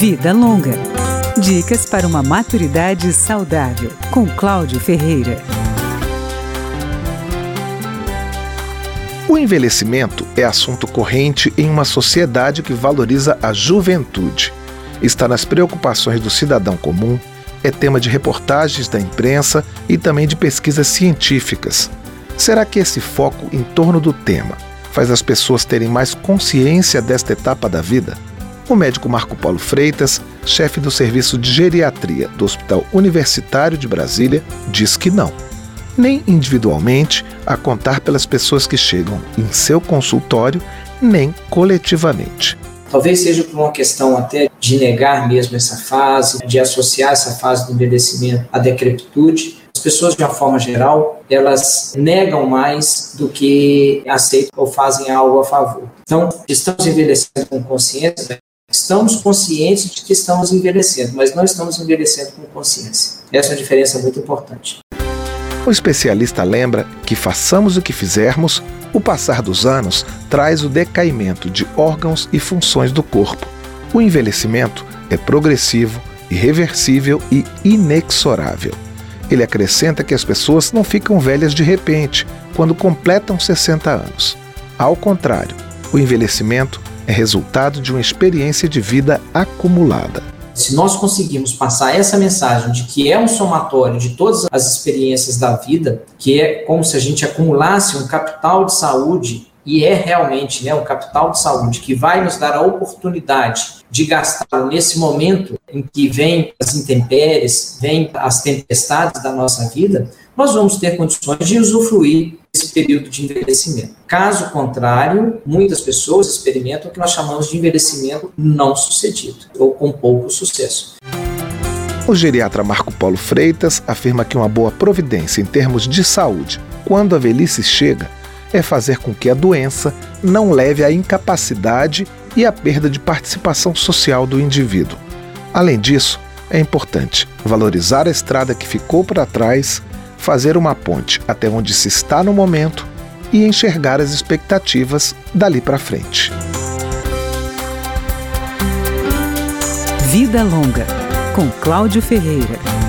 Vida Longa. Dicas para uma maturidade saudável, com Cláudio Ferreira. O envelhecimento é assunto corrente em uma sociedade que valoriza a juventude. Está nas preocupações do cidadão comum, é tema de reportagens da imprensa e também de pesquisas científicas. Será que esse foco em torno do tema faz as pessoas terem mais consciência desta etapa da vida? O médico Marco Paulo Freitas, chefe do serviço de geriatria do Hospital Universitário de Brasília, diz que não. Nem individualmente, a contar pelas pessoas que chegam em seu consultório, nem coletivamente. Talvez seja por uma questão até de negar mesmo essa fase, de associar essa fase do envelhecimento à decrepitude. As pessoas, de uma forma geral, elas negam mais do que aceitam ou fazem algo a favor. Então, estamos envelhecendo com consciência, Estamos conscientes de que estamos envelhecendo, mas não estamos envelhecendo com consciência. Essa é uma diferença muito importante. O especialista lembra que, façamos o que fizermos, o passar dos anos traz o decaimento de órgãos e funções do corpo. O envelhecimento é progressivo, irreversível e inexorável. Ele acrescenta que as pessoas não ficam velhas de repente quando completam 60 anos. Ao contrário, o envelhecimento é resultado de uma experiência de vida acumulada. Se nós conseguirmos passar essa mensagem de que é um somatório de todas as experiências da vida, que é como se a gente acumulasse um capital de saúde e é realmente né, um capital de saúde que vai nos dar a oportunidade de gastar nesse momento em que vem as intempéries, vem as tempestades da nossa vida, nós vamos ter condições de usufruir desse período de envelhecimento. Caso contrário, muitas pessoas experimentam o que nós chamamos de envelhecimento não sucedido ou com pouco sucesso. O geriatra Marco Paulo Freitas afirma que uma boa providência em termos de saúde, quando a velhice chega, é fazer com que a doença não leve à incapacidade e à perda de participação social do indivíduo. Além disso, é importante valorizar a estrada que ficou para trás fazer uma ponte até onde se está no momento e enxergar as expectativas dali para frente. Vida Longa, com Cláudio Ferreira.